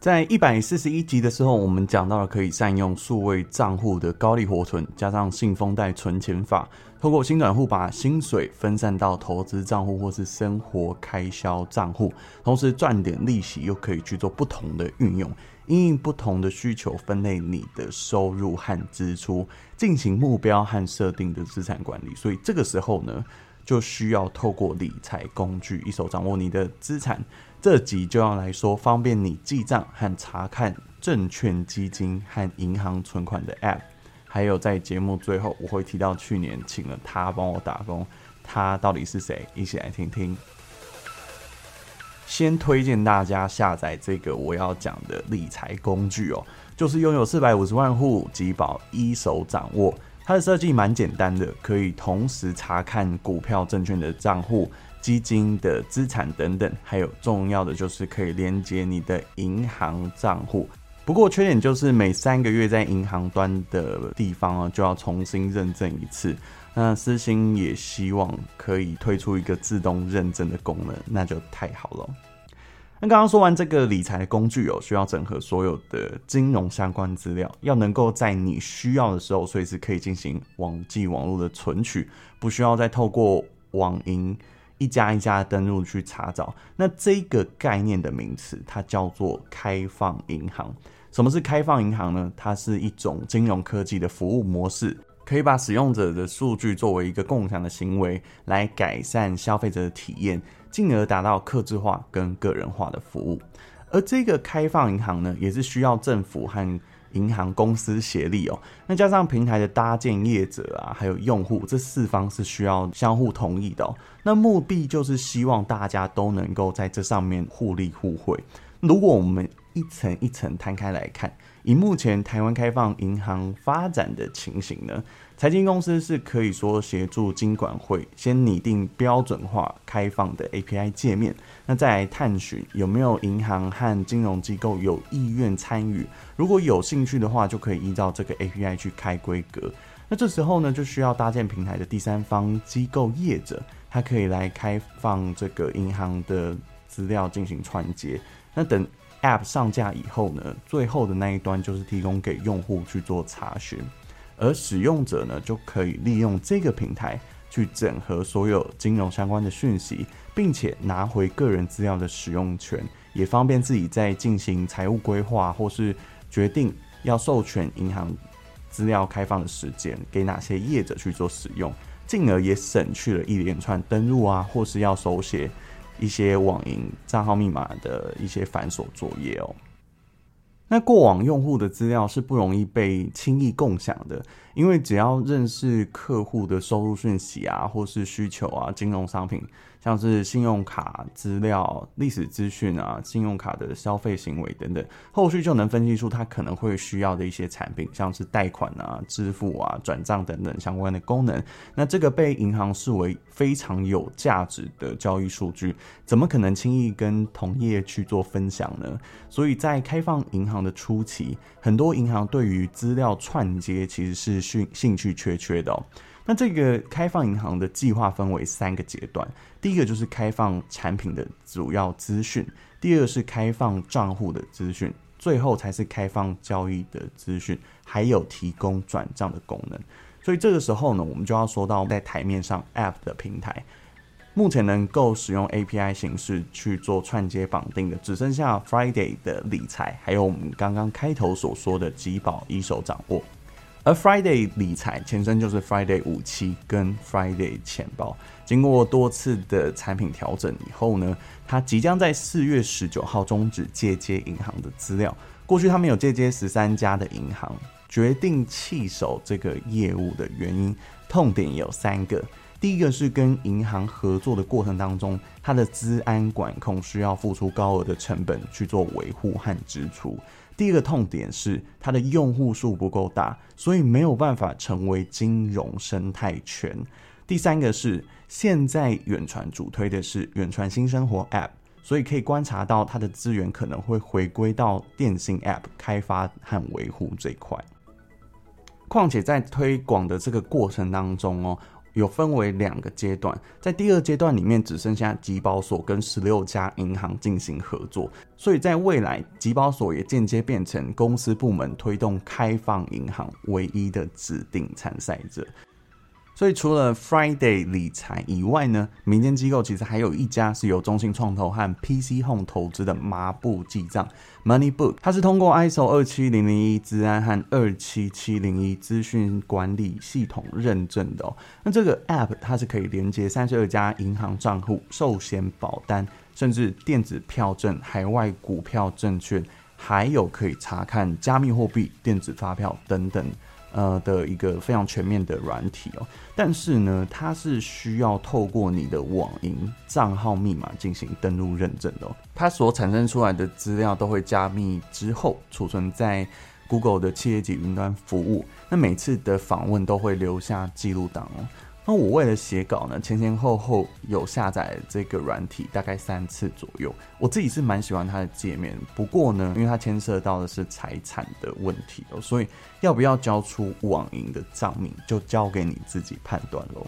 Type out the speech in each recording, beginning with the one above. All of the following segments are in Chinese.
在一百四十一集的时候，我们讲到了可以善用数位账户的高利活存，加上信封袋存钱法，透过薪转户把薪水分散到投资账户或是生活开销账户，同时赚点利息，又可以去做不同的运用，因应不同的需求分类你的收入和支出，进行目标和设定的资产管理。所以这个时候呢，就需要透过理财工具，一手掌握你的资产。这集就要来说方便你记账和查看证券、基金和银行存款的 App，还有在节目最后我会提到去年请了他帮我打工，他到底是谁？一起来听听。先推荐大家下载这个我要讲的理财工具哦，就是拥有四百五十万户集保一手掌握。它的设计蛮简单的，可以同时查看股票、证券的账户。基金的资产等等，还有重要的就是可以连接你的银行账户。不过缺点就是每三个月在银行端的地方啊，就要重新认证一次。那私心也希望可以推出一个自动认证的功能，那就太好了。那刚刚说完这个理财工具哦，需要整合所有的金融相关资料，要能够在你需要的时候随时可以进行网际网络的存取，不需要再透过网银。一家一家登录去查找，那这个概念的名词，它叫做开放银行。什么是开放银行呢？它是一种金融科技的服务模式，可以把使用者的数据作为一个共享的行为，来改善消费者的体验，进而达到客制化跟个人化的服务。而这个开放银行呢，也是需要政府和银行公司协力哦，那加上平台的搭建业者啊，还有用户，这四方是需要相互同意的哦。那目的就是希望大家都能够在这上面互利互惠。如果我们一层一层摊开来看，以目前台湾开放银行发展的情形呢，财经公司是可以说协助金管会先拟定标准化开放的 API 界面，那再来探寻有没有银行和金融机构有意愿参与，如果有兴趣的话，就可以依照这个 API 去开规格。那这时候呢，就需要搭建平台的第三方机构业者，它可以来开放这个银行的资料进行串接。那等 App 上架以后呢，最后的那一端就是提供给用户去做查询，而使用者呢就可以利用这个平台去整合所有金融相关的讯息，并且拿回个人资料的使用权，也方便自己在进行财务规划或是决定要授权银行资料开放的时间给哪些业者去做使用，进而也省去了一连串登录啊或是要手写。一些网银账号密码的一些繁琐作业哦。那过往用户的资料是不容易被轻易共享的，因为只要认识客户的收入讯息啊，或是需求啊，金融商品。像是信用卡资料、历史资讯啊，信用卡的消费行为等等，后续就能分析出他可能会需要的一些产品，像是贷款啊、支付啊、转账等等相关的功能。那这个被银行视为非常有价值的交易数据，怎么可能轻易跟同业去做分享呢？所以在开放银行的初期，很多银行对于资料串接其实是兴兴趣缺缺的哦。那这个开放银行的计划分为三个阶段，第一个就是开放产品的主要资讯，第二是开放账户的资讯，最后才是开放交易的资讯，还有提供转账的功能。所以这个时候呢，我们就要说到在台面上 App 的平台，目前能够使用 API 形式去做串接绑定的，只剩下 Friday 的理财，还有我们刚刚开头所说的集保一手掌握。而 Friday 理财前身就是 Friday 五期跟 Friday 钱包，经过多次的产品调整以后呢，它即将在四月十九号终止借接银行的资料。过去他们有借接十三家的银行，决定弃守这个业务的原因，痛点有三个。第一个是跟银行合作的过程当中，它的资安管控需要付出高额的成本去做维护和支出。第一个痛点是它的用户数不够大，所以没有办法成为金融生态圈。第三个是现在远传主推的是远传新生活 App，所以可以观察到它的资源可能会回归到电信 App 开发和维护这一块。况且在推广的这个过程当中哦。有分为两个阶段，在第二阶段里面只剩下集保所跟十六家银行进行合作，所以在未来集保所也间接变成公司部门推动开放银行唯一的指定参赛者。所以除了 Friday 理财以外呢，民间机构其实还有一家是由中信创投和 PC Home 投资的麻布记账 Moneybook，它是通过 ISO 二七零零一资安和二七七零一资讯管理系统认证的哦。那这个 App 它是可以连接三十二家银行账户、寿险保单，甚至电子票证、海外股票证券，还有可以查看加密货币、电子发票等等。呃的一个非常全面的软体哦，但是呢，它是需要透过你的网银账号密码进行登录认证的哦。它所产生出来的资料都会加密之后储存在 Google 的企业级云端服务，那每次的访问都会留下记录档哦。那我为了写稿呢，前前后后有下载这个软体大概三次左右。我自己是蛮喜欢它的界面，不过呢，因为它牵涉到的是财产的问题哦，所以要不要交出网银的账名，就交给你自己判断喽。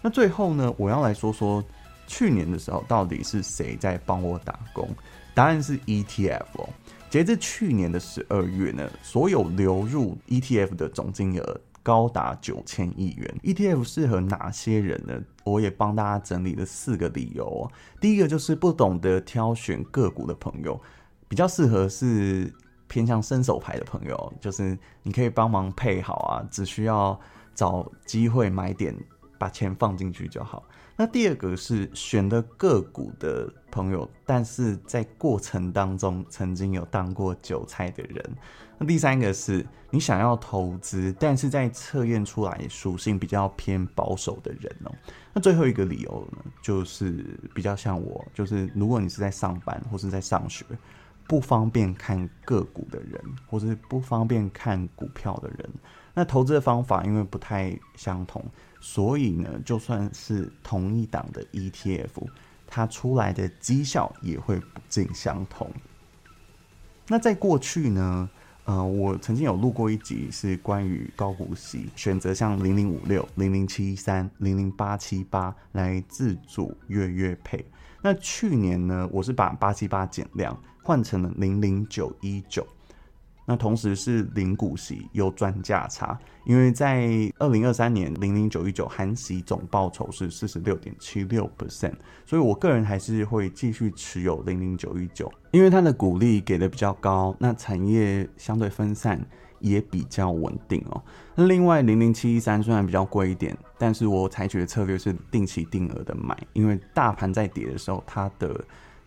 那最后呢，我要来说说去年的时候到底是谁在帮我打工？答案是 ETF 哦。截至去年的十二月呢，所有流入 ETF 的总金额。高达九千亿元，ETF 适合哪些人呢？我也帮大家整理了四个理由。第一个就是不懂得挑选个股的朋友，比较适合是偏向伸手牌的朋友，就是你可以帮忙配好啊，只需要找机会买点，把钱放进去就好。那第二个是选的个股的朋友，但是在过程当中曾经有当过韭菜的人。那第三个是你想要投资，但是在测验出来属性比较偏保守的人哦。那最后一个理由呢，就是比较像我，就是如果你是在上班或是在上学，不方便看个股的人，或者是不方便看股票的人，那投资的方法因为不太相同。所以呢，就算是同一档的 ETF，它出来的绩效也会不尽相同。那在过去呢，呃，我曾经有录过一集是关于高股息选择，像零零五六、零零七三、零零八七八来自主月月配。那去年呢，我是把八七八减量换成了零零九一九。那同时是零股息有赚价差，因为在二零二三年零零九一九含息总报酬是四十六点七六 percent，所以我个人还是会继续持有零零九一九，因为它的股利给的比较高，那产业相对分散也比较稳定哦。那另外零零七一三虽然比较贵一点，但是我采取的策略是定期定额的买，因为大盘在跌的时候，它的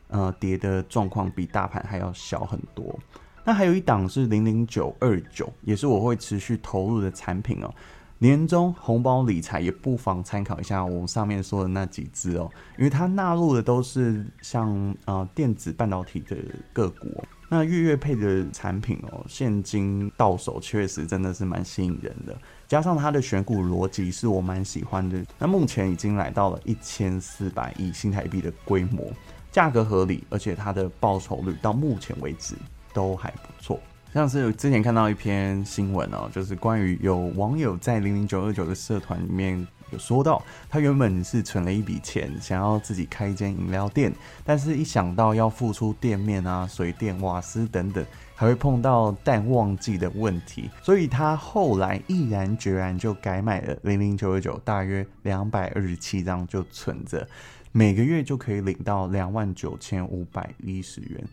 呃跌的状况比大盘还要小很多。那还有一档是零零九二九，也是我会持续投入的产品哦。年终红包理财也不妨参考一下我上面说的那几只哦，因为它纳入的都是像呃电子半导体的个股。那月月配的产品哦，现金到手确实真的是蛮吸引人的，加上它的选股逻辑是我蛮喜欢的。那目前已经来到了一千四百亿新台币的规模，价格合理，而且它的报酬率到目前为止。都还不错，像是之前看到一篇新闻哦，就是关于有网友在零零九二九的社团里面有说到，他原本是存了一笔钱，想要自己开一间饮料店，但是一想到要付出店面啊、水电、瓦斯等等，还会碰到淡旺季的问题，所以他后来毅然决然就改买了零零九二九，大约两百二十七张就存着，每个月就可以领到两万九千五百一十元。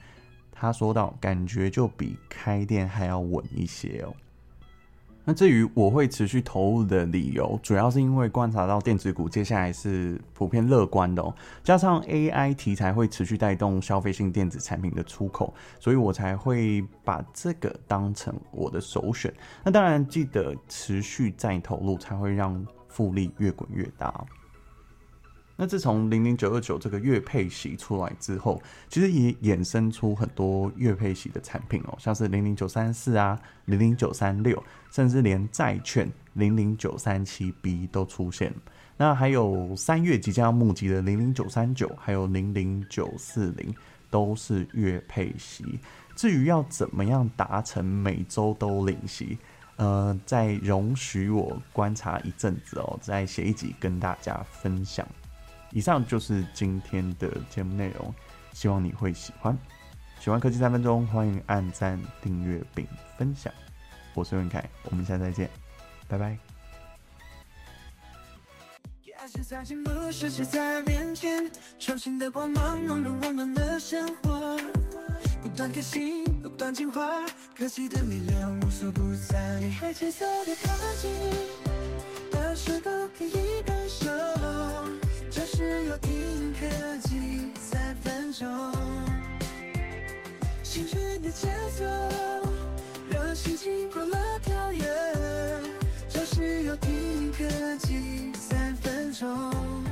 他说到，感觉就比开店还要稳一些哦。那至于我会持续投入的理由，主要是因为观察到电子股接下来是普遍乐观的哦，加上 AI 题材会持续带动消费性电子产品的出口，所以我才会把这个当成我的首选。那当然记得持续再投入，才会让复利越滚越大。那自从零零九二九这个月配息出来之后，其实也衍生出很多月配息的产品哦，像是零零九三四啊、零零九三六，甚至连债券零零九三七 B 都出现。那还有三月即将要募集的零零九三九，还有零零九四零，都是月配息。至于要怎么样达成每周都领息，呃，再容许我观察一阵子哦，再写一集跟大家分享。以上就是今天的节目内容，希望你会喜欢。喜欢科技三分钟，欢迎按赞、订阅并分享。我是文凯，我们下次再见，拜拜。在进步，世界在面前，创新的光芒融入我们的生活，不断更新，不断进化，科技的力量无所不在。快节奏的科技，节奏，让心情快乐跳跃，就是有听科技。分钟。